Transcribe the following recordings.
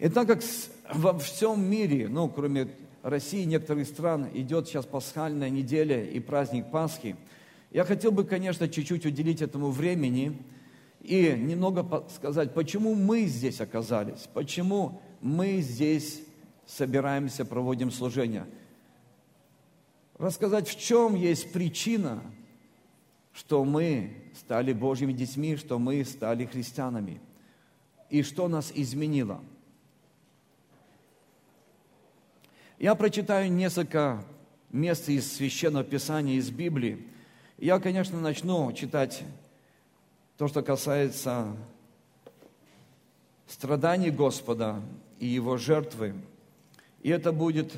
И так как во всем мире, ну, кроме России и некоторых стран, идет сейчас пасхальная неделя и праздник Пасхи, я хотел бы, конечно, чуть-чуть уделить этому времени и немного сказать, почему мы здесь оказались, почему мы здесь собираемся, проводим служение. Рассказать, в чем есть причина, что мы стали Божьими детьми, что мы стали христианами, и что нас изменило. Я прочитаю несколько мест из Священного Писания, из Библии. Я, конечно, начну читать то, что касается страданий Господа и Его жертвы. И это будет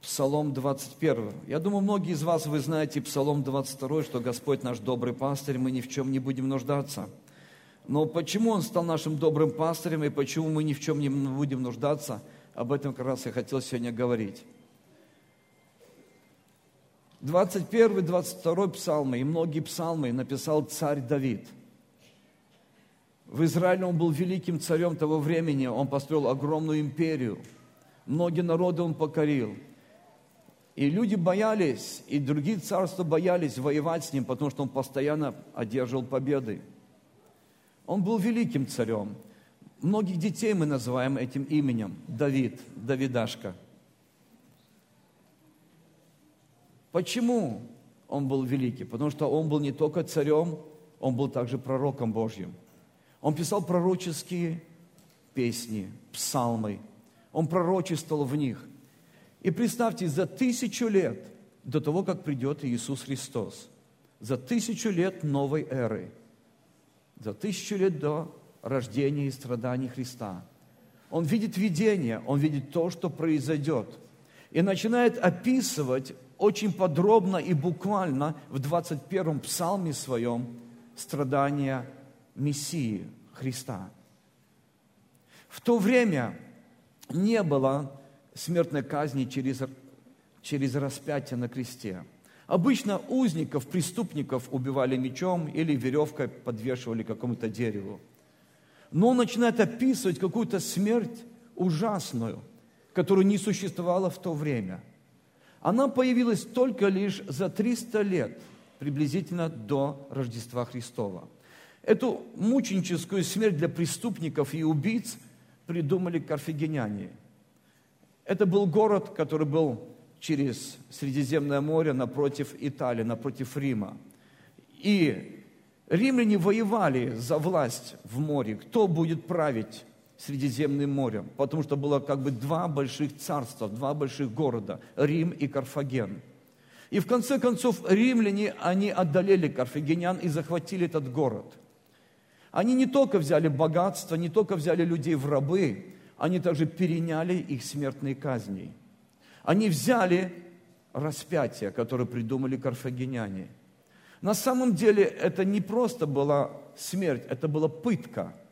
Псалом 21. Я думаю, многие из вас, вы знаете Псалом 22, что Господь наш добрый пастырь, мы ни в чем не будем нуждаться. Но почему Он стал нашим добрым пастырем и почему мы ни в чем не будем нуждаться, об этом как раз я хотел сегодня говорить. 21, 22 псалмы и многие псалмы написал царь Давид. В Израиле он был великим царем того времени, он построил огромную империю. Многие народы он покорил. И люди боялись, и другие царства боялись воевать с ним, потому что он постоянно одерживал победы. Он был великим царем. Многих детей мы называем этим именем Давид, Давидашка – Почему он был великий? Потому что он был не только царем, он был также пророком Божьим. Он писал пророческие песни, псалмы. Он пророчествовал в них. И представьте, за тысячу лет до того, как придет Иисус Христос, за тысячу лет новой эры, за тысячу лет до рождения и страданий Христа, он видит видение, он видит то, что произойдет, и начинает описывать очень подробно и буквально в 21-м псалме своем страдания Мессии Христа. В то время не было смертной казни через, через распятие на кресте. Обычно узников, преступников убивали мечом или веревкой подвешивали к какому-то дереву. Но он начинает описывать какую-то смерть ужасную, которую не существовало в то время – она появилась только лишь за 300 лет, приблизительно до Рождества Христова. Эту мученическую смерть для преступников и убийц придумали карфагеняне. Это был город, который был через Средиземное море напротив Италии, напротив Рима. И римляне воевали за власть в море. Кто будет править Средиземным морем, потому что было как бы два больших царства, два больших города, Рим и Карфаген. И в конце концов римляне, они одолели карфагенян и захватили этот город. Они не только взяли богатство, не только взяли людей в рабы, они также переняли их смертные казни. Они взяли распятие, которое придумали карфагеняне. На самом деле это не просто была смерть, это была пытка –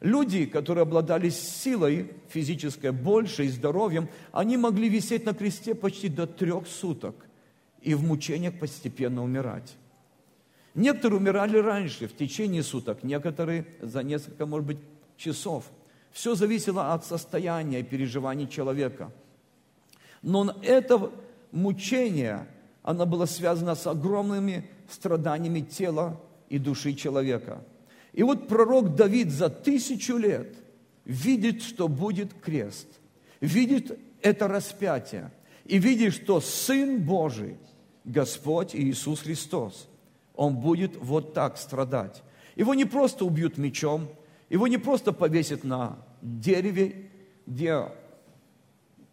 Люди, которые обладали силой физической больше и здоровьем, они могли висеть на кресте почти до трех суток и в мучениях постепенно умирать. Некоторые умирали раньше, в течение суток, некоторые за несколько, может быть, часов. Все зависело от состояния и переживаний человека. Но это мучение, оно было связано с огромными страданиями тела и души человека – и вот пророк Давид за тысячу лет видит, что будет крест, видит это распятие, и видит, что Сын Божий, Господь Иисус Христос, Он будет вот так страдать. Его не просто убьют мечом, его не просто повесят на дереве, где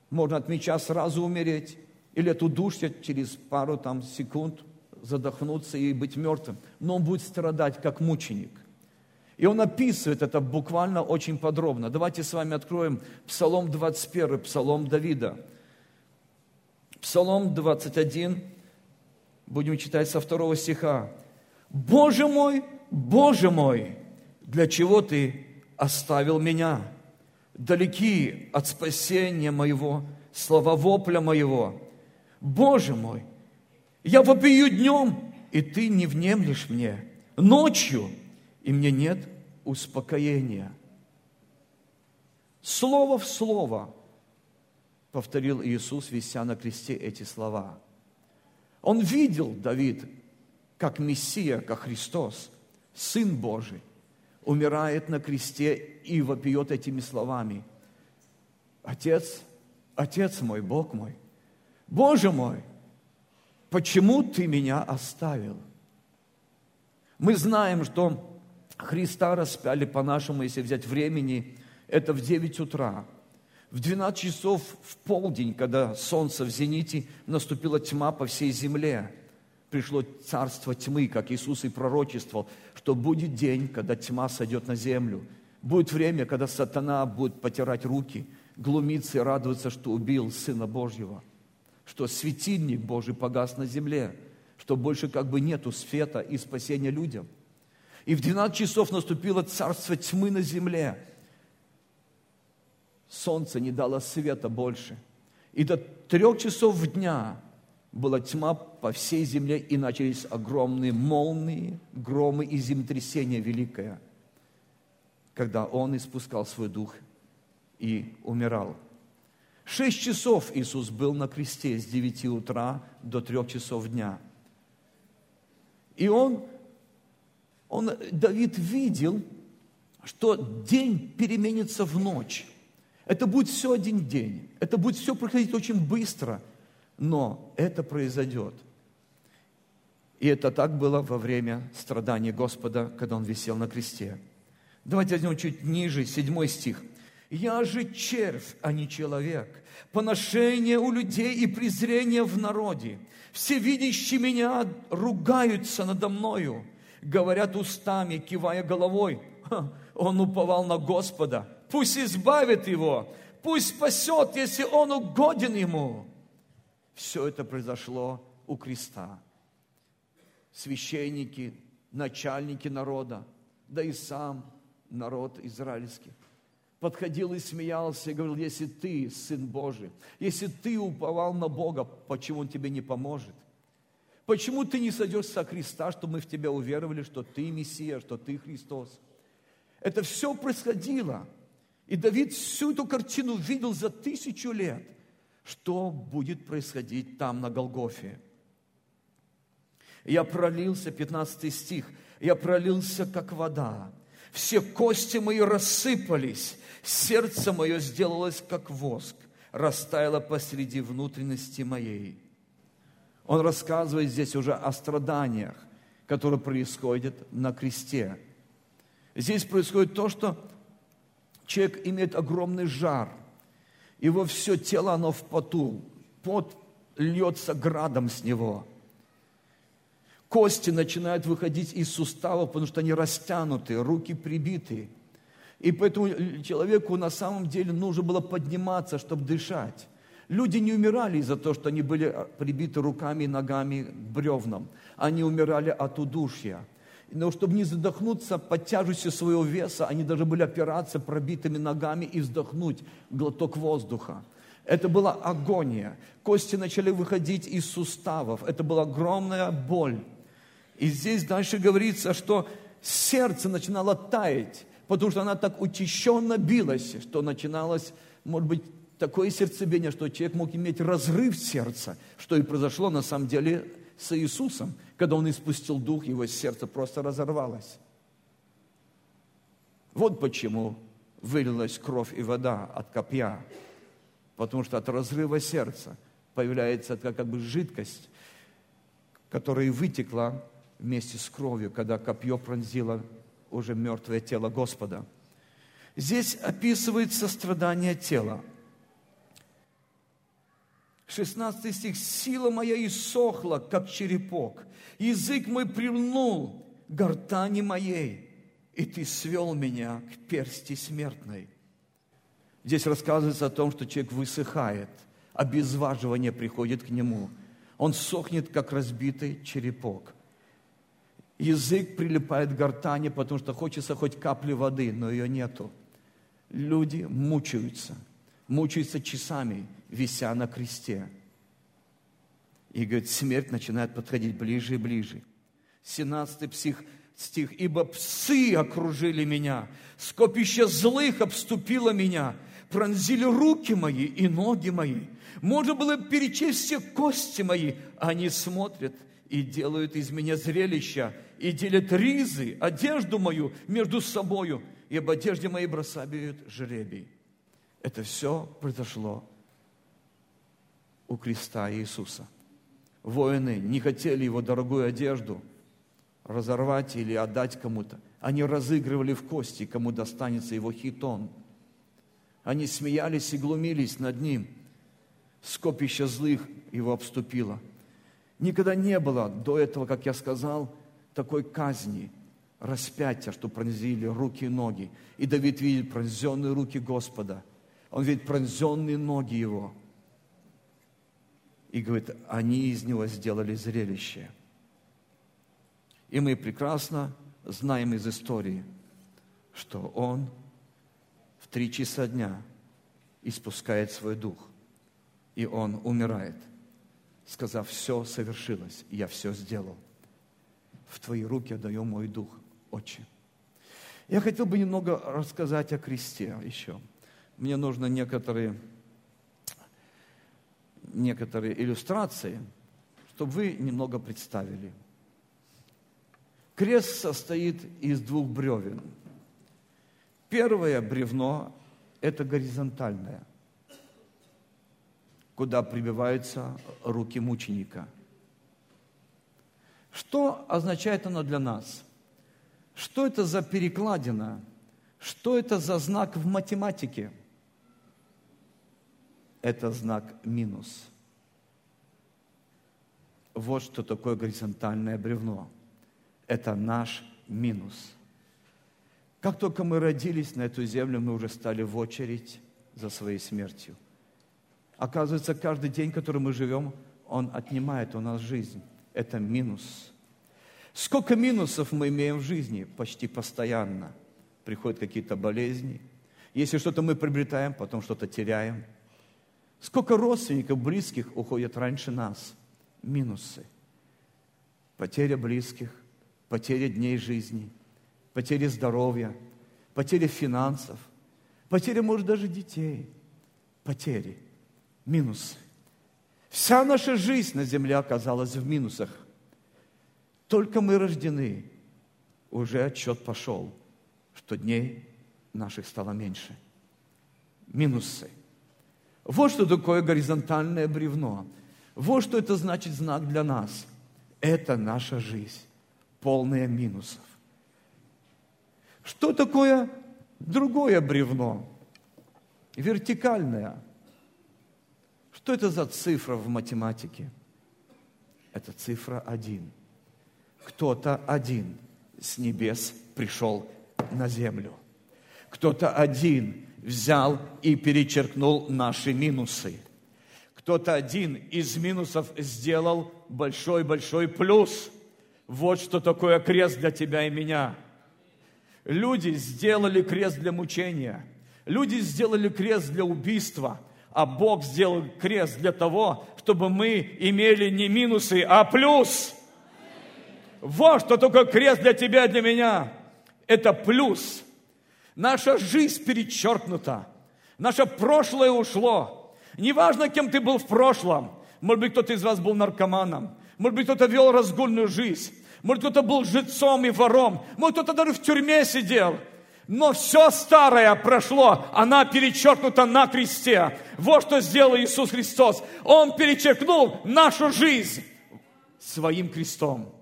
можно от меча сразу умереть, или от удушья через пару там, секунд задохнуться и быть мертвым, но он будет страдать как мученик. И он описывает это буквально очень подробно. Давайте с вами откроем Псалом 21, Псалом Давида. Псалом 21, будем читать со второго стиха. «Боже мой, Боже мой, для чего Ты оставил меня? Далеки от спасения моего, слова вопля моего. Боже мой, я вопию днем, и Ты не внемлешь мне. Ночью – и мне нет успокоения. Слово в слово повторил Иисус, вися на кресте эти слова. Он видел, Давид, как Мессия, как Христос, Сын Божий, умирает на кресте и вопиет этими словами. Отец, Отец мой, Бог мой, Боже мой, почему ты меня оставил? Мы знаем, что Христа распяли по-нашему, если взять времени, это в 9 утра. В 12 часов в полдень, когда солнце в зените, наступила тьма по всей земле. Пришло царство тьмы, как Иисус и пророчествовал, что будет день, когда тьма сойдет на землю. Будет время, когда сатана будет потирать руки, глумиться и радоваться, что убил Сына Божьего, что светильник Божий погас на земле, что больше как бы нету света и спасения людям. И в 12 часов наступило царство тьмы на земле – солнце не дало света больше. И до трех часов дня была тьма по всей земле, и начались огромные молнии, громы и землетрясение великое, когда Он испускал свой дух и умирал. Шесть часов Иисус был на кресте с девяти утра до трех часов дня. И он, он, Давид видел, что день переменится в ночь. Это будет все один день. Это будет все проходить очень быстро. Но это произойдет. И это так было во время страданий Господа, когда Он висел на кресте. Давайте возьмем чуть ниже, седьмой стих. «Я же червь, а не человек, поношение у людей и презрение в народе. Все видящие меня ругаются надо мною, говорят устами, кивая головой. Он уповал на Господа, пусть избавит его, пусть спасет, если он угоден ему. Все это произошло у креста. Священники, начальники народа, да и сам народ израильский подходил и смеялся и говорил, если ты Сын Божий, если ты уповал на Бога, почему Он тебе не поможет? Почему ты не сойдешь со креста, чтобы мы в тебя уверовали, что ты Мессия, что ты Христос? Это все происходило – и Давид всю эту картину видел за тысячу лет, что будет происходить там на Голгофе. Я пролился, 15 стих, я пролился, как вода. Все кости мои рассыпались, сердце мое сделалось, как воск, растаяло посреди внутренности моей. Он рассказывает здесь уже о страданиях, которые происходят на кресте. Здесь происходит то, что человек имеет огромный жар, его все тело, оно в поту, пот льется градом с него. Кости начинают выходить из суставов, потому что они растянуты, руки прибиты. И поэтому человеку на самом деле нужно было подниматься, чтобы дышать. Люди не умирали из-за того, что они были прибиты руками и ногами к бревнам. Они умирали от удушья но чтобы не задохнуться под тяжестью своего веса, они даже были опираться пробитыми ногами и вздохнуть глоток воздуха. Это была агония. Кости начали выходить из суставов. Это была огромная боль. И здесь дальше говорится, что сердце начинало таять, потому что она так учащенно билась, что начиналось, может быть, такое сердцебиение, что человек мог иметь разрыв сердца, что и произошло на самом деле с Иисусом, когда Он испустил дух, его сердце просто разорвалось. Вот почему вылилась кровь и вода от копья, потому что от разрыва сердца появляется как бы жидкость, которая вытекла вместе с кровью, когда копье пронзило уже мертвое тело Господа. Здесь описывается страдание тела – 16 стих. «Сила моя иссохла, как черепок, язык мой прильнул гортани моей, и ты свел меня к персти смертной». Здесь рассказывается о том, что человек высыхает, обезваживание приходит к нему. Он сохнет, как разбитый черепок. Язык прилипает к гортани, потому что хочется хоть капли воды, но ее нету. Люди мучаются, мучаются часами, вися на кресте. И, говорит, смерть начинает подходить ближе и ближе. 17 псих, стих. «Ибо псы окружили меня, скопище злых обступило меня, пронзили руки мои и ноги мои. Можно было перечесть все кости мои. Они смотрят и делают из меня зрелища, и делят ризы, одежду мою между собою, и об одежде моей бросают жребий. Это все произошло у креста Иисуса. Воины не хотели его дорогую одежду разорвать или отдать кому-то. Они разыгрывали в кости, кому достанется его хитон. Они смеялись и глумились над ним. Скопище злых его обступило. Никогда не было до этого, как я сказал, такой казни, распятия, что пронзили руки и ноги. И Давид видит пронзенные руки Господа. Он видит пронзенные ноги его – и говорит, они из него сделали зрелище. И мы прекрасно знаем из истории, что он в три часа дня испускает свой дух, и он умирает, сказав, все совершилось, я все сделал. В твои руки отдаю мой дух, Отче. Я хотел бы немного рассказать о кресте еще. Мне нужно некоторые некоторые иллюстрации, чтобы вы немного представили. Крест состоит из двух бревен. Первое бревно – это горизонтальное, куда прибиваются руки мученика. Что означает оно для нас? Что это за перекладина? Что это за знак в математике – это знак минус. Вот что такое горизонтальное бревно. Это наш минус. Как только мы родились на эту землю, мы уже стали в очередь за своей смертью. Оказывается, каждый день, который мы живем, он отнимает у нас жизнь. Это минус. Сколько минусов мы имеем в жизни? Почти постоянно. Приходят какие-то болезни. Если что-то мы приобретаем, потом что-то теряем – Сколько родственников, близких уходят раньше нас? Минусы. Потеря близких, потеря дней жизни, потеря здоровья, потеря финансов, потеря, может, даже детей. Потери, минусы. Вся наша жизнь на земле оказалась в минусах. Только мы рождены, уже отчет пошел, что дней наших стало меньше. Минусы – вот что такое горизонтальное бревно. Вот что это значит знак для нас. Это наша жизнь, полная минусов. Что такое другое бревно? Вертикальное. Что это за цифра в математике? Это цифра один. Кто-то один с небес пришел на землю. Кто-то один взял и перечеркнул наши минусы. Кто-то один из минусов сделал большой-большой плюс. Вот что такое крест для тебя и меня. Люди сделали крест для мучения. Люди сделали крест для убийства. А Бог сделал крест для того, чтобы мы имели не минусы, а плюс. Вот что такое крест для тебя для меня. Это плюс – Наша жизнь перечеркнута. Наше прошлое ушло. Неважно, кем ты был в прошлом. Может быть, кто-то из вас был наркоманом. Может быть, кто-то вел разгульную жизнь. Может, кто-то был жильцом и вором. Может, кто-то даже в тюрьме сидел. Но все старое прошло, она перечеркнута на кресте. Вот что сделал Иисус Христос. Он перечеркнул нашу жизнь своим крестом.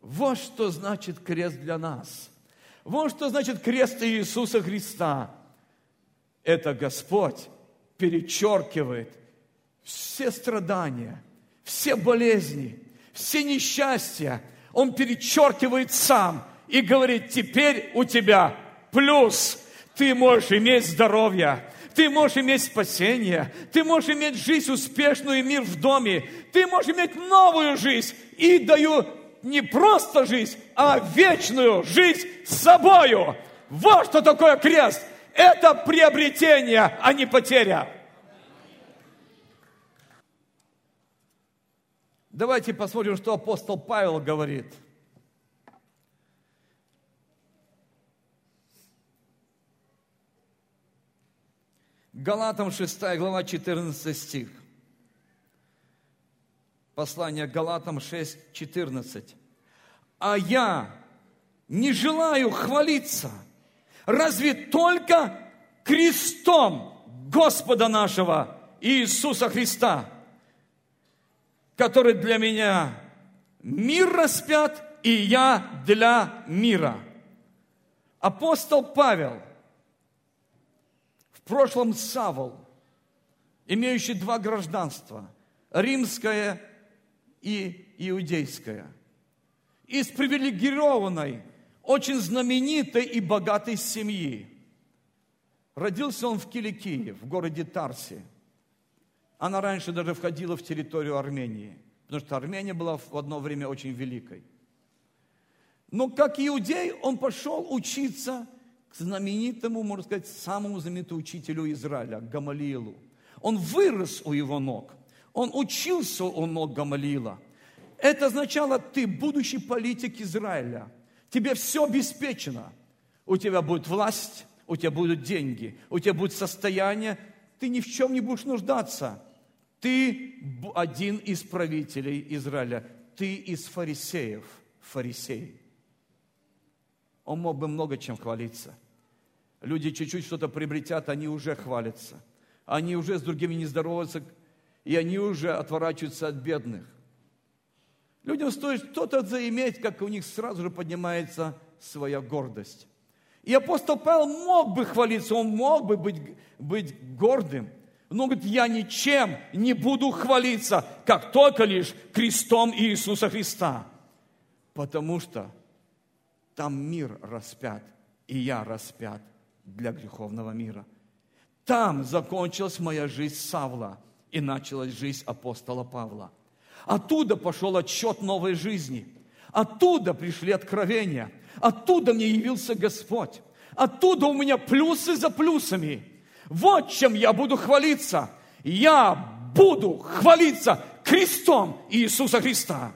Вот что значит крест для нас – вот что значит крест Иисуса Христа. Это Господь перечеркивает все страдания, все болезни, все несчастья. Он перечеркивает сам и говорит, теперь у тебя плюс. Ты можешь иметь здоровье, ты можешь иметь спасение, ты можешь иметь жизнь успешную и мир в доме, ты можешь иметь новую жизнь. И даю не просто жизнь, а вечную жизнь с собою. Вот что такое крест. Это приобретение, а не потеря. Давайте посмотрим, что апостол Павел говорит. Галатам 6 глава 14 стих. Послание Галатам 6, 14. А я не желаю хвалиться, разве только крестом Господа нашего Иисуса Христа, который для меня мир распят, и я для мира. Апостол Павел, в прошлом Савол, имеющий два гражданства, римское и иудейское, из привилегированной, очень знаменитой и богатой семьи. Родился он в Киликии, в городе Тарсе. Она раньше даже входила в территорию Армении, потому что Армения была в одно время очень великой – но как иудей он пошел учиться знаменитому, можно сказать, самому знаменитому учителю Израиля, Гамалиилу. Он вырос у его ног. Он учился у ног Гамалиила. Это означало, ты будущий политик Израиля. Тебе все обеспечено. У тебя будет власть, у тебя будут деньги, у тебя будет состояние. Ты ни в чем не будешь нуждаться. Ты один из правителей Израиля. Ты из фарисеев, фарисей он мог бы много чем хвалиться. Люди чуть-чуть что-то приобретят, они уже хвалятся. Они уже с другими не здороваются, и они уже отворачиваются от бедных. Людям стоит что-то заиметь, как у них сразу же поднимается своя гордость. И апостол Павел мог бы хвалиться, он мог бы быть, быть гордым, но говорит, я ничем не буду хвалиться, как только лишь крестом Иисуса Христа. Потому что там мир распят, и я распят для греховного мира. Там закончилась моя жизнь Савла, и началась жизнь апостола Павла. Оттуда пошел отчет новой жизни. Оттуда пришли откровения. Оттуда мне явился Господь. Оттуда у меня плюсы за плюсами. Вот чем я буду хвалиться. Я буду хвалиться крестом Иисуса Христа.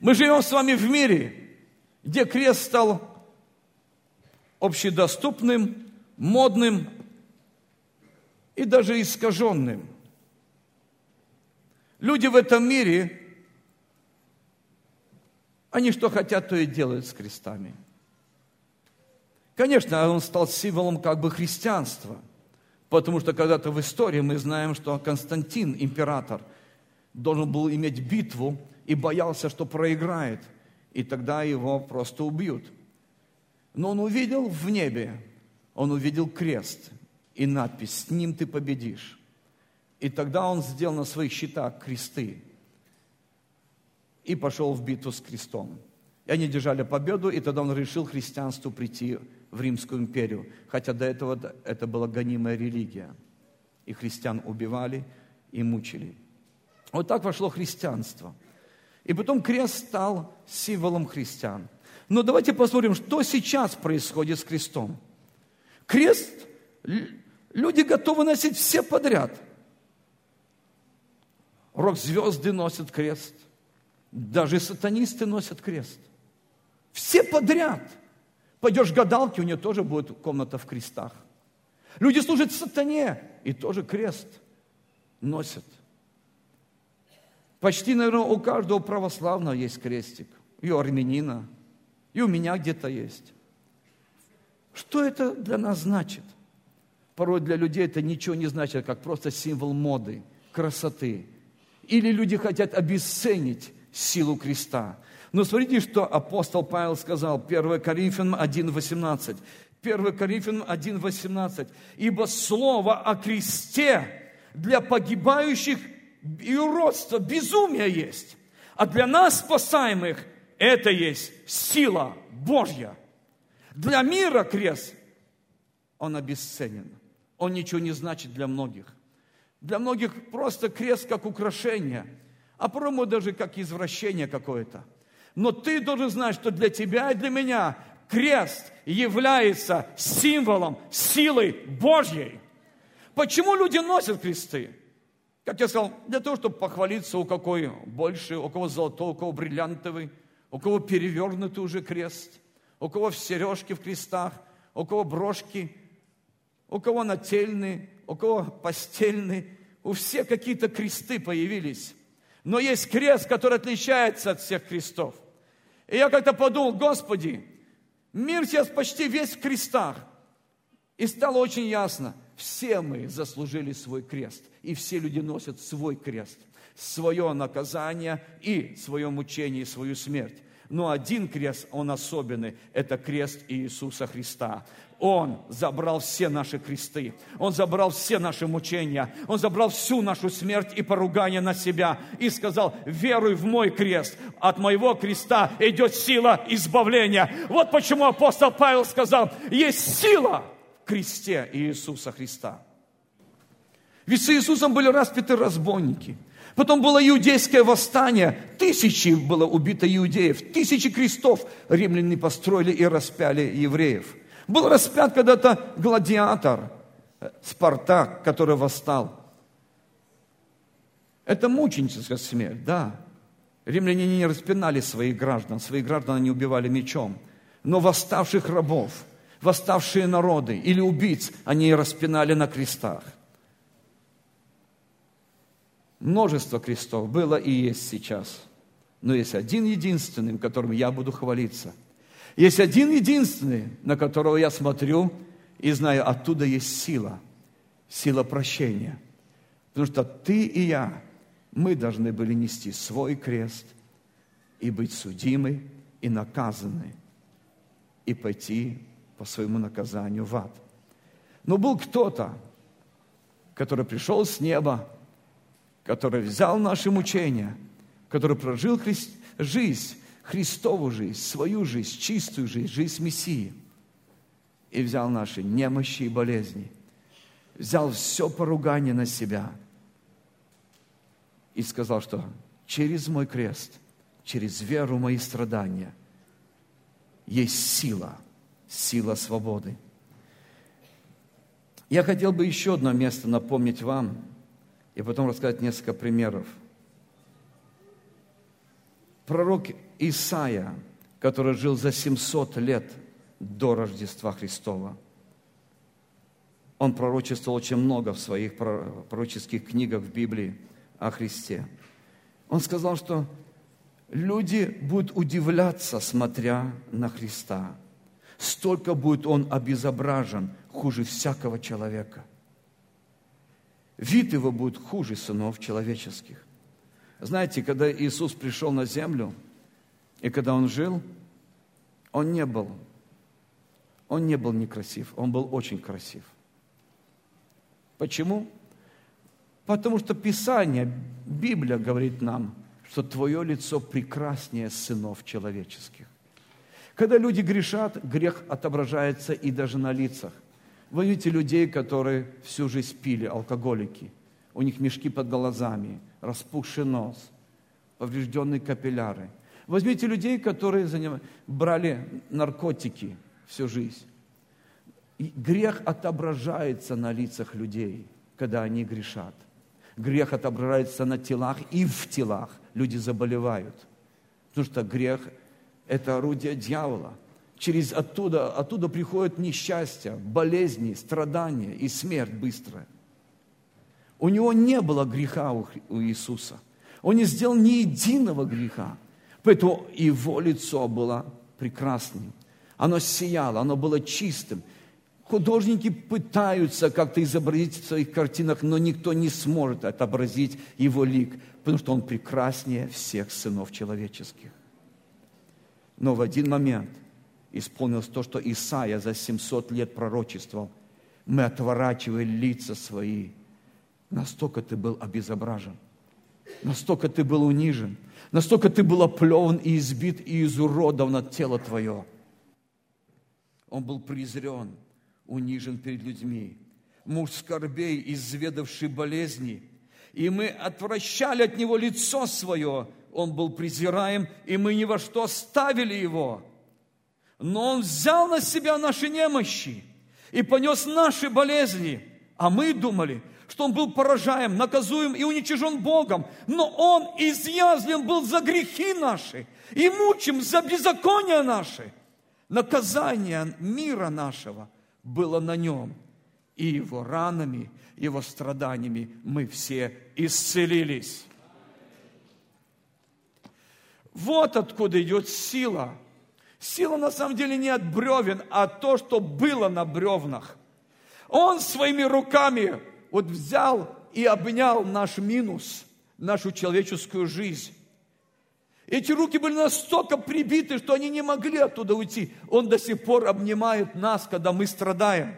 Мы живем с вами в мире, где крест стал общедоступным, модным и даже искаженным. Люди в этом мире, они что хотят, то и делают с крестами. Конечно, он стал символом как бы христианства, потому что когда-то в истории мы знаем, что Константин, император, должен был иметь битву и боялся, что проиграет – и тогда его просто убьют. Но он увидел в небе, он увидел крест и надпись «С ним ты победишь». И тогда он сделал на своих щитах кресты и пошел в битву с крестом. И они держали победу, и тогда он решил христианству прийти в Римскую империю, хотя до этого это была гонимая религия. И христиан убивали и мучили. Вот так вошло христианство – и потом крест стал символом христиан. Но давайте посмотрим, что сейчас происходит с крестом. Крест, люди готовы носить все подряд. Рок-звезды носят крест. Даже сатанисты носят крест. Все подряд. Пойдешь к гадалке, у нее тоже будет комната в крестах. Люди служат сатане, и тоже крест носят. Почти, наверное, у каждого православного есть крестик. И у армянина, и у меня где-то есть. Что это для нас значит? Порой для людей это ничего не значит, как просто символ моды, красоты. Или люди хотят обесценить силу креста. Но смотрите, что апостол Павел сказал, 1 Коринфянам 1,18. 1 Коринфянам 1,18. «Ибо слово о кресте для погибающих и уродство, безумие есть. А для нас, спасаемых, это есть сила Божья. Для мира крест, он обесценен. Он ничего не значит для многих. Для многих просто крест как украшение, а по даже как извращение какое-то. Но ты должен знать, что для тебя и для меня крест является символом силы Божьей. Почему люди носят кресты? Как я сказал, для того, чтобы похвалиться, у какой больше, у кого золотой, у кого бриллиантовый, у кого перевернутый уже крест, у кого в сережке в крестах, у кого брошки, у кого нательный, у кого постельный, у всех какие-то кресты появились. Но есть крест, который отличается от всех крестов. И я как-то подумал, Господи, мир сейчас почти весь в крестах. И стало очень ясно, все мы заслужили свой крест. И все люди носят свой крест, свое наказание и свое мучение, и свою смерть. Но один крест, он особенный, это крест Иисуса Христа. Он забрал все наши кресты, Он забрал все наши мучения, Он забрал всю нашу смерть и поругание на себя и сказал, веруй в мой крест, от моего креста идет сила избавления. Вот почему апостол Павел сказал, есть сила в кресте Иисуса Христа. Ведь с Иисусом были распяты разбойники – Потом было иудейское восстание. Тысячи было убито иудеев. Тысячи крестов римляне построили и распяли евреев. Был распят когда-то гладиатор, э, Спартак, который восстал. Это мученическая смерть, да. Римляне не распинали своих граждан, своих граждан они убивали мечом. Но восставших рабов, восставшие народы или убийц они распинали на крестах. Множество крестов было и есть сейчас. Но есть один единственный, которым я буду хвалиться – есть один единственный, на которого я смотрю и знаю, оттуда есть сила, сила прощения. Потому что ты и я, мы должны были нести свой крест и быть судимы и наказаны, и пойти по своему наказанию в ад. Но был кто-то, который пришел с неба, который взял наши мучения, который прожил христ... жизнь Христову жизнь, свою жизнь, чистую жизнь, жизнь Мессии. И взял наши немощи и болезни. Взял все поругание на себя. И сказал, что через мой крест, через веру мои страдания есть сила, сила свободы. Я хотел бы еще одно место напомнить вам и потом рассказать несколько примеров. Пророк Исаия, который жил за 700 лет до Рождества Христова. Он пророчествовал очень много в своих пророческих книгах в Библии о Христе. Он сказал, что люди будут удивляться, смотря на Христа. Столько будет он обезображен, хуже всякого человека. Вид его будет хуже сынов человеческих. Знаете, когда Иисус пришел на землю – и когда он жил, он не был, он не был некрасив, он был очень красив. Почему? Потому что Писание, Библия говорит нам, что твое лицо прекраснее сынов человеческих. Когда люди грешат, грех отображается и даже на лицах. Видите людей, которые всю жизнь пили, алкоголики. У них мешки под глазами, распухший нос, поврежденные капилляры – Возьмите людей, которые заним... брали наркотики всю жизнь. И грех отображается на лицах людей, когда они грешат. Грех отображается на телах и в телах. Люди заболевают. Потому что грех – это орудие дьявола. Через оттуда, оттуда приходят несчастья, болезни, страдания и смерть быстрая. У него не было греха у Иисуса. Он не сделал ни единого греха. Поэтому его лицо было прекрасным. Оно сияло, оно было чистым. Художники пытаются как-то изобразить в своих картинах, но никто не сможет отобразить его лик, потому что он прекраснее всех сынов человеческих. Но в один момент исполнилось то, что Исаия за 700 лет пророчествовал. Мы отворачивали лица свои. Настолько ты был обезображен. Настолько ты был унижен – Настолько ты был оплеван и избит и изуродован от тела твое. Он был презрен, унижен перед людьми. Муж скорбей, изведавший болезни. И мы отвращали от него лицо свое. Он был презираем, и мы ни во что ставили его. Но он взял на себя наши немощи и понес наши болезни. А мы думали, что он был поражаем, наказуем и уничижен Богом, но он изъязвлен был за грехи наши и мучим за беззакония наши. Наказание мира нашего было на нем, и Его ранами, Его страданиями мы все исцелились. Вот откуда идет сила. Сила на самом деле не от бревен, а то, что было на бревнах. Он своими руками вот взял и обнял наш минус, нашу человеческую жизнь. Эти руки были настолько прибиты, что они не могли оттуда уйти. Он до сих пор обнимает нас, когда мы страдаем.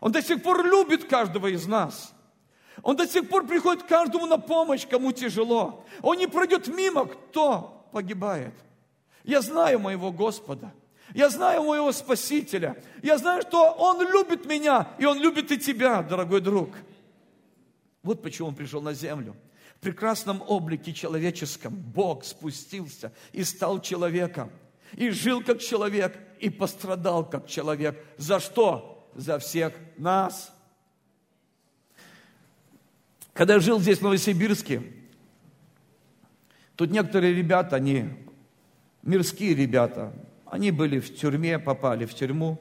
Он до сих пор любит каждого из нас. Он до сих пор приходит каждому на помощь, кому тяжело. Он не пройдет мимо, кто погибает. Я знаю моего Господа. Я знаю моего Спасителя. Я знаю, что Он любит меня, и Он любит и тебя, дорогой друг. Вот почему Он пришел на землю прекрасном облике человеческом Бог спустился и стал человеком. И жил как человек, и пострадал как человек. За что? За всех нас. Когда я жил здесь, в Новосибирске, тут некоторые ребята, они мирские ребята, они были в тюрьме, попали в тюрьму.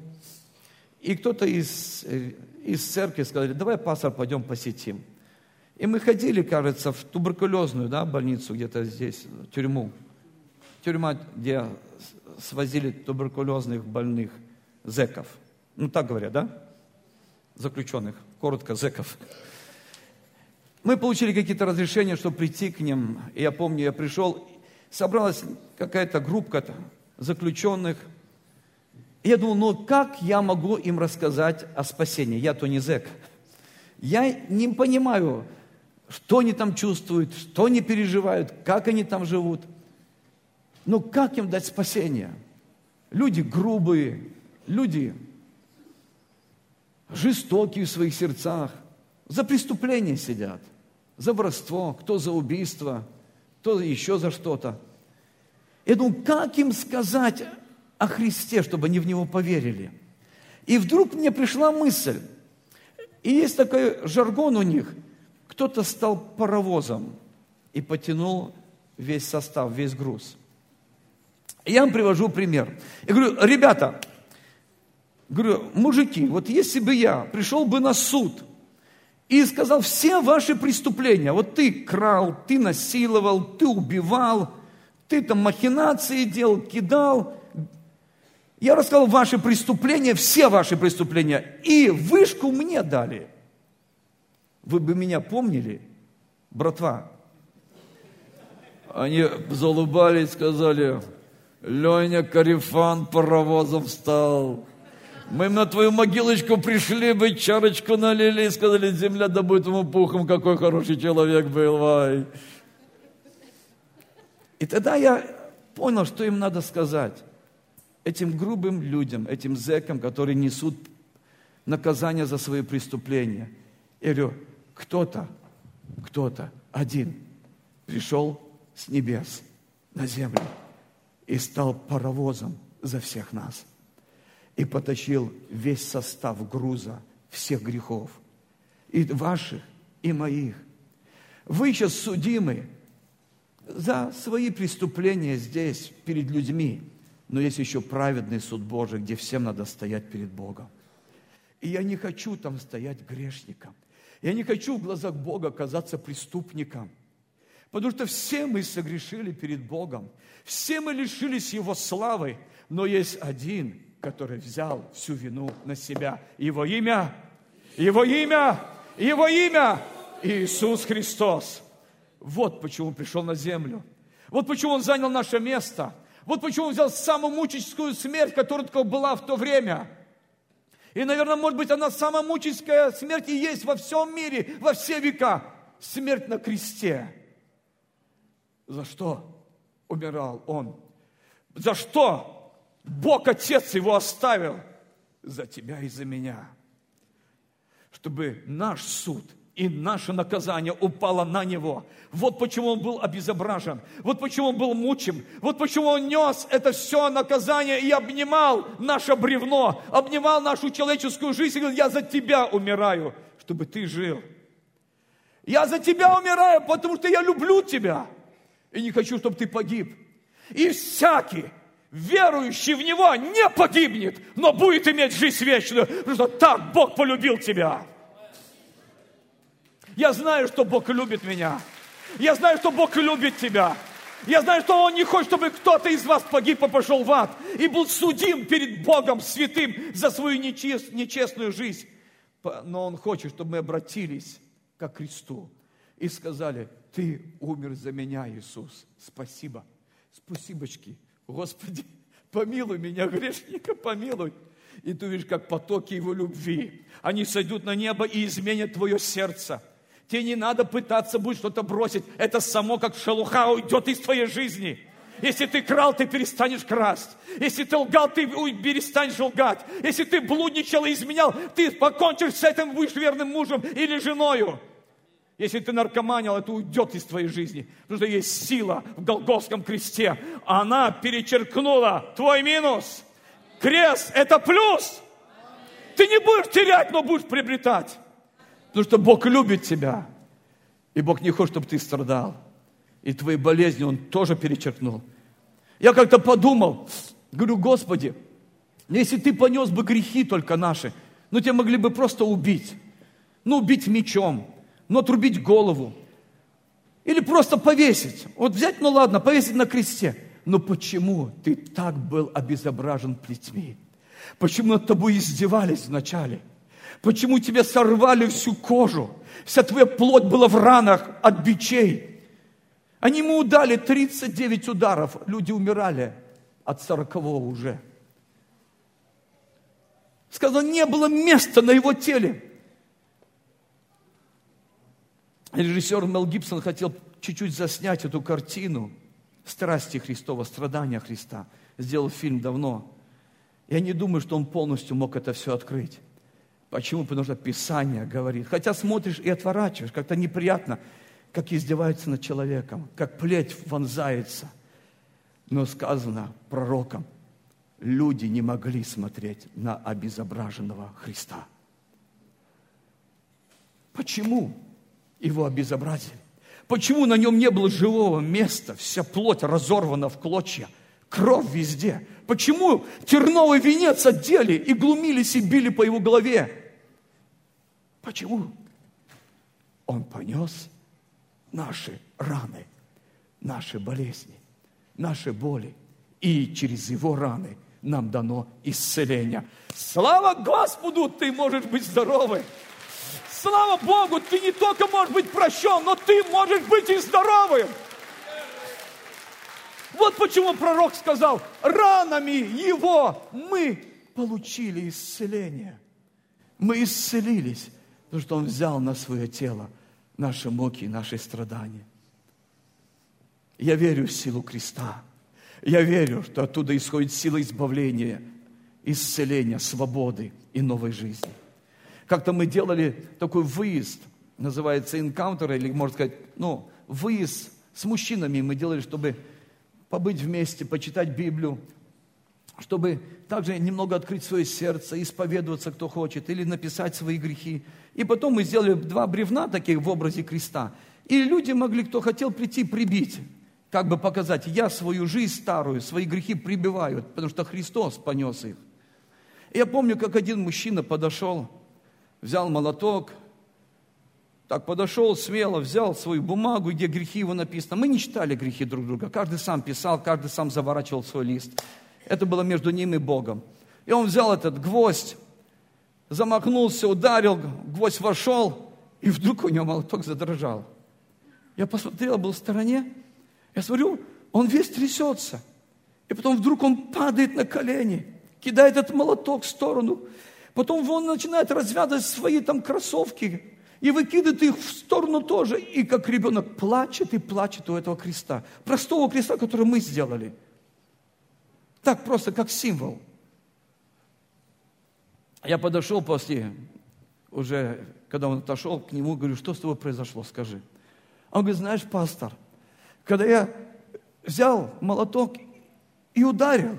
И кто-то из, э, из церкви сказали, давай, пастор, пойдем посетим. И мы ходили, кажется, в туберкулезную да, больницу где-то здесь, тюрьму. Тюрьма, где свозили туберкулезных больных зеков. Ну, так говорят, да? Заключенных. Коротко, зеков. Мы получили какие-то разрешения, чтобы прийти к ним. И я помню, я пришел, собралась какая-то группа заключенных. И я думал, ну как я могу им рассказать о спасении? Я то не зэк. Я не понимаю, что они там чувствуют, что они переживают, как они там живут. Но как им дать спасение? Люди грубые, люди жестокие в своих сердцах, за преступление сидят, за воровство, кто за убийство, кто еще за что-то. Я думаю, как им сказать о Христе, чтобы они в Него поверили? И вдруг мне пришла мысль, и есть такой жаргон у них – кто-то стал паровозом и потянул весь состав, весь груз. Я вам привожу пример. Я говорю, ребята, говорю, мужики, вот если бы я пришел бы на суд и сказал все ваши преступления, вот ты крал, ты насиловал, ты убивал, ты там махинации делал, кидал, я рассказал ваши преступления, все ваши преступления, и вышку мне дали – вы бы меня помнили, братва? Они залыбались, сказали, Леня Карифан паровозом встал. Мы на твою могилочку пришли бы, чарочку налили и сказали, земля да будет ему пухом, какой хороший человек был, вай. И тогда я понял, что им надо сказать. Этим грубым людям, этим зэкам, которые несут наказание за свои преступления. Я говорю, кто-то, кто-то один пришел с небес на землю и стал паровозом за всех нас. И потащил весь состав груза всех грехов. И ваших, и моих. Вы сейчас судимы за свои преступления здесь, перед людьми. Но есть еще праведный суд Божий, где всем надо стоять перед Богом. И я не хочу там стоять грешником. Я не хочу в глазах Бога казаться преступником. Потому что все мы согрешили перед Богом. Все мы лишились Его славы. Но есть один, который взял всю вину на себя. Его имя, Его имя, Его имя Иисус Христос. Вот почему Он пришел на землю. Вот почему Он занял наше место. Вот почему Он взял самую мучительскую смерть, которая только была в то время – и, наверное, может быть, она самая мучительская смерть и есть во всем мире, во все века. Смерть на кресте. За что умирал он? За что Бог Отец его оставил? За тебя и за меня. Чтобы наш суд – и наше наказание упало на него. Вот почему он был обезображен, вот почему он был мучим, вот почему он нес это все наказание и обнимал наше бревно, обнимал нашу человеческую жизнь и говорил, я за тебя умираю, чтобы ты жил. Я за тебя умираю, потому что я люблю тебя и не хочу, чтобы ты погиб. И всякий, верующий в Него не погибнет, но будет иметь жизнь вечную, потому что так Бог полюбил тебя. Я знаю, что Бог любит меня. Я знаю, что Бог любит тебя. Я знаю, что Он не хочет, чтобы кто-то из вас погиб и пошел в ад и был судим перед Богом святым за свою нечестную жизнь. Но Он хочет, чтобы мы обратились к Христу и сказали, Ты умер за меня, Иисус. Спасибо. Спасибочки. Господи, помилуй меня, грешника, помилуй. И ты видишь, как потоки Его любви, они сойдут на небо и изменят твое сердце – Тебе не надо пытаться будет что-то бросить. Это само, как шелуха, уйдет из твоей жизни. Если ты крал, ты перестанешь красть. Если ты лгал, ты перестанешь лгать. Если ты блудничал и изменял, ты покончишь с этим, будешь верным мужем или женою. Если ты наркоманил, это уйдет из твоей жизни. Потому что есть сила в Голгофском кресте. Она перечеркнула твой минус. Крест – это плюс. Ты не будешь терять, но будешь приобретать. Потому что Бог любит тебя. И Бог не хочет, чтобы ты страдал. И твои болезни Он тоже перечеркнул. Я как-то подумал, говорю, Господи, если ты понес бы грехи только наши, ну тебя могли бы просто убить. Ну, убить мечом, ну, отрубить голову. Или просто повесить. Вот взять, ну ладно, повесить на кресте. Но почему ты так был обезображен плетьми? Почему над тобой издевались вначале? Почему тебе сорвали всю кожу? Вся твоя плоть была в ранах от бичей. Они ему удали 39 ударов. Люди умирали от 40 уже. Сказано, не было места на его теле. Режиссер Мел Гибсон хотел чуть-чуть заснять эту картину страсти Христова, страдания Христа. Сделал фильм давно. Я не думаю, что он полностью мог это все открыть. Почему? Потому что Писание говорит. Хотя смотришь и отворачиваешь, как-то неприятно, как издеваются над человеком, как плеть вонзается. Но сказано пророком, люди не могли смотреть на обезображенного Христа. Почему его обезобразили? Почему на нем не было живого места? Вся плоть разорвана в клочья, кровь везде. Почему терновый венец одели и глумились и били по его голове? Почему? Он понес наши раны, наши болезни, наши боли. И через его раны нам дано исцеление. Слава Господу, ты можешь быть здоровым. Слава Богу, ты не только можешь быть прощен, но ты можешь быть и здоровым. Вот почему пророк сказал, ранами его мы получили исцеление. Мы исцелились. Потому что Он взял на свое тело наши муки, наши страдания. Я верю в силу креста. Я верю, что оттуда исходит сила избавления, исцеления, свободы и новой жизни. Как-то мы делали такой выезд, называется энкаунтер, или, можно сказать, ну, выезд с мужчинами мы делали, чтобы побыть вместе, почитать Библию, чтобы также немного открыть свое сердце, исповедоваться, кто хочет, или написать свои грехи. И потом мы сделали два бревна таких в образе креста. И люди могли, кто хотел, прийти прибить, как бы показать, я свою жизнь старую, свои грехи прибиваю, потому что Христос понес их. Я помню, как один мужчина подошел, взял молоток, так подошел смело, взял свою бумагу, где грехи его написаны. Мы не читали грехи друг друга. Каждый сам писал, каждый сам заворачивал свой лист. Это было между ним и Богом. И он взял этот гвоздь, замахнулся, ударил, гвоздь вошел, и вдруг у него молоток задрожал. Я посмотрел, был в стороне, я смотрю, он весь трясется. И потом вдруг он падает на колени, кидает этот молоток в сторону. Потом он начинает развязывать свои там кроссовки и выкидывает их в сторону тоже. И как ребенок плачет и плачет у этого креста. Простого креста, который мы сделали. Так просто, как символ. Я подошел после, уже, когда он отошел к нему, говорю, что с тобой произошло, скажи. Он говорит, знаешь, пастор, когда я взял молоток и ударил,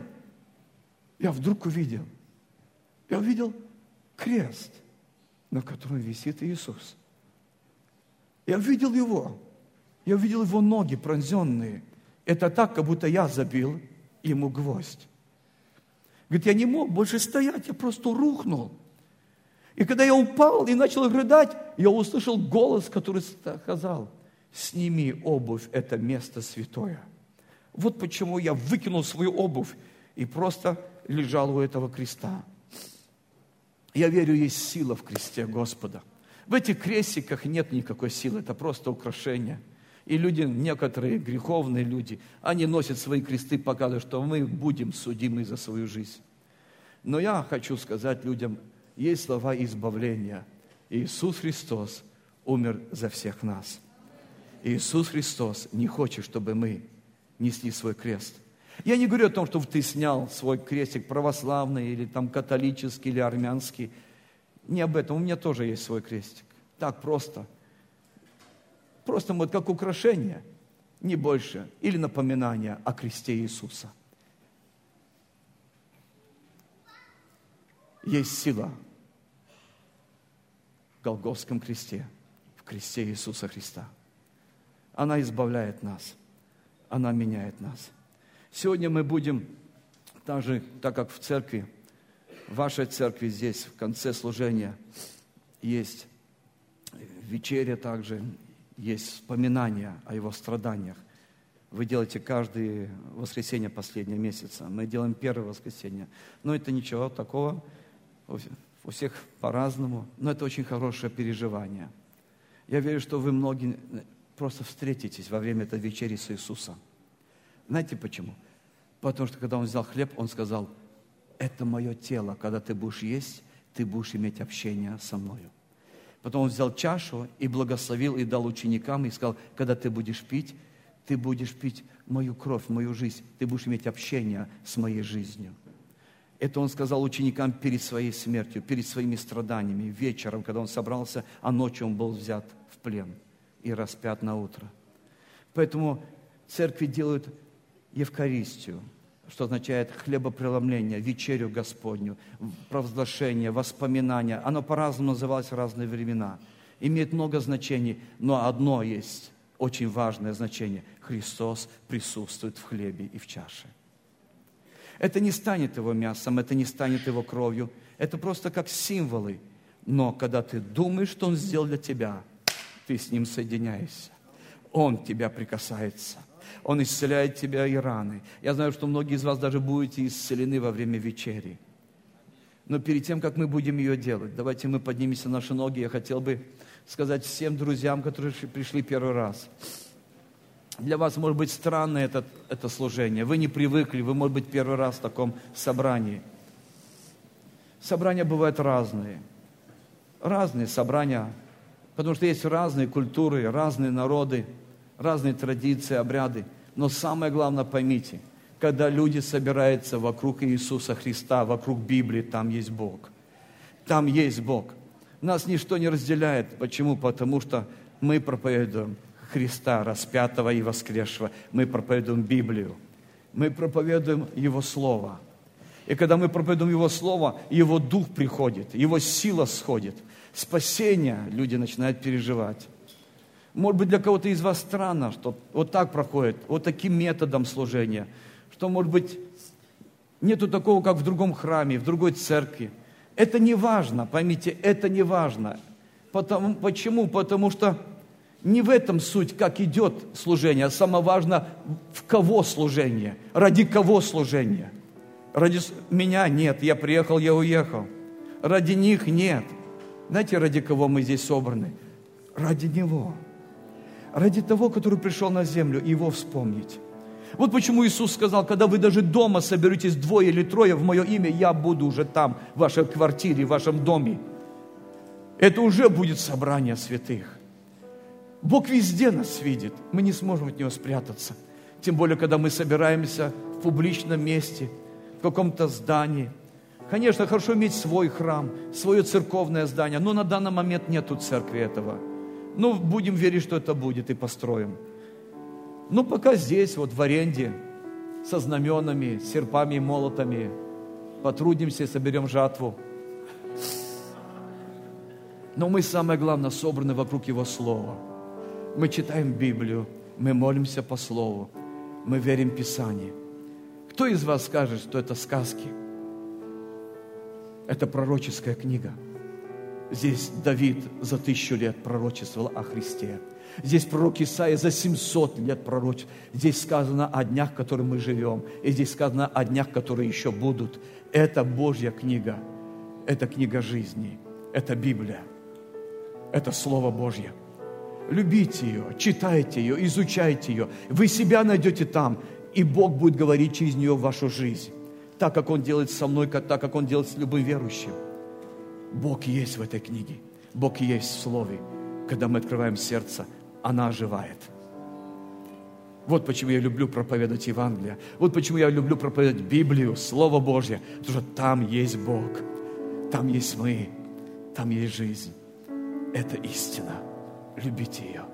я вдруг увидел, я увидел крест, на котором висит Иисус. Я увидел его, я увидел его ноги пронзенные. Это так, как будто я забил, ему гвоздь. Говорит, я не мог больше стоять, я просто рухнул. И когда я упал и начал рыдать, я услышал голос, который сказал, сними обувь, это место святое. Вот почему я выкинул свою обувь и просто лежал у этого креста. Я верю, есть сила в кресте Господа. В этих крестиках нет никакой силы, это просто украшение. И люди, некоторые греховные люди, они носят свои кресты, показывая, что мы будем судимы за свою жизнь. Но я хочу сказать людям, есть слова избавления. Иисус Христос умер за всех нас. Иисус Христос не хочет, чтобы мы несли свой крест. Я не говорю о том, чтобы ты снял свой крестик православный или там католический или армянский. Не об этом. У меня тоже есть свой крестик. Так просто. Просто вот как украшение, не больше. Или напоминание о кресте Иисуса. Есть сила в Голговском кресте, в кресте Иисуса Христа. Она избавляет нас. Она меняет нас. Сегодня мы будем, также, так как в церкви, в вашей церкви здесь, в конце служения, есть вечеря также, есть вспоминания о его страданиях. Вы делаете каждое воскресенье последнего месяца. Мы делаем первое воскресенье. Но это ничего такого. У всех по-разному. Но это очень хорошее переживание. Я верю, что вы многие просто встретитесь во время этой вечери с Иисусом. Знаете почему? Потому что когда он взял хлеб, он сказал, это мое тело, когда ты будешь есть, ты будешь иметь общение со мною. Потом он взял чашу и благословил, и дал ученикам, и сказал, когда ты будешь пить, ты будешь пить мою кровь, мою жизнь, ты будешь иметь общение с моей жизнью. Это он сказал ученикам перед своей смертью, перед своими страданиями, вечером, когда он собрался, а ночью он был взят в плен и распят на утро. Поэтому церкви делают Евхаристию, что означает хлебопреломление, вечерю Господню, провозглашение, воспоминания. Оно по-разному называлось в разные времена. Имеет много значений, но одно есть очень важное значение. Христос присутствует в хлебе и в чаше. Это не станет его мясом, это не станет его кровью. Это просто как символы. Но когда ты думаешь, что Он сделал для тебя, ты с Ним соединяешься. Он тебя прикасается – он исцеляет тебя и раны. Я знаю, что многие из вас даже будете исцелены во время вечери. Но перед тем, как мы будем ее делать, давайте мы поднимемся на наши ноги. Я хотел бы сказать всем друзьям, которые пришли первый раз. Для вас может быть странно это, это служение. Вы не привыкли, вы, может быть, первый раз в таком собрании. Собрания бывают разные. Разные собрания, потому что есть разные культуры, разные народы – разные традиции, обряды. Но самое главное, поймите, когда люди собираются вокруг Иисуса Христа, вокруг Библии, там есть Бог. Там есть Бог. Нас ничто не разделяет. Почему? Потому что мы проповедуем Христа, распятого и воскресшего. Мы проповедуем Библию. Мы проповедуем Его Слово. И когда мы проповедуем Его Слово, Его Дух приходит, Его сила сходит. Спасение люди начинают переживать. Может быть, для кого-то из вас странно, что вот так проходит, вот таким методом служения, что, может быть, нету такого, как в другом храме, в другой церкви. Это не важно, поймите, это не важно. Потому, почему? Потому что не в этом суть, как идет служение, а самое важное, в кого служение, ради кого служение. Ради меня нет, я приехал, я уехал. Ради них нет. Знаете, ради кого мы здесь собраны? Ради Него ради того, который пришел на землю, и его вспомнить. Вот почему Иисус сказал, когда вы даже дома соберетесь двое или трое в мое имя, я буду уже там, в вашей квартире, в вашем доме. Это уже будет собрание святых. Бог везде нас видит. Мы не сможем от Него спрятаться. Тем более, когда мы собираемся в публичном месте, в каком-то здании. Конечно, хорошо иметь свой храм, свое церковное здание, но на данный момент нету церкви этого – ну, будем верить, что это будет, и построим. Ну, пока здесь, вот в аренде, со знаменами, серпами и молотами, потрудимся, соберем жатву. Но мы, самое главное, собраны вокруг Его Слова. Мы читаем Библию, мы молимся по Слову, мы верим в Писание. Кто из вас скажет, что это сказки? Это пророческая книга. Здесь Давид за тысячу лет пророчествовал о Христе. Здесь пророк Исаия за 700 лет пророчеств. Здесь сказано о днях, в которых мы живем. И здесь сказано о днях, которые еще будут. Это Божья книга. Это книга жизни. Это Библия. Это Слово Божье. Любите ее, читайте ее, изучайте ее. Вы себя найдете там, и Бог будет говорить через нее в вашу жизнь. Так, как Он делает со мной, так, как Он делает с любым верующим. Бог есть в этой книге. Бог есть в Слове. Когда мы открываем сердце, она оживает. Вот почему я люблю проповедовать Евангелие. Вот почему я люблю проповедовать Библию, Слово Божье. Потому что там есть Бог. Там есть мы. Там есть жизнь. Это истина. Любите ее.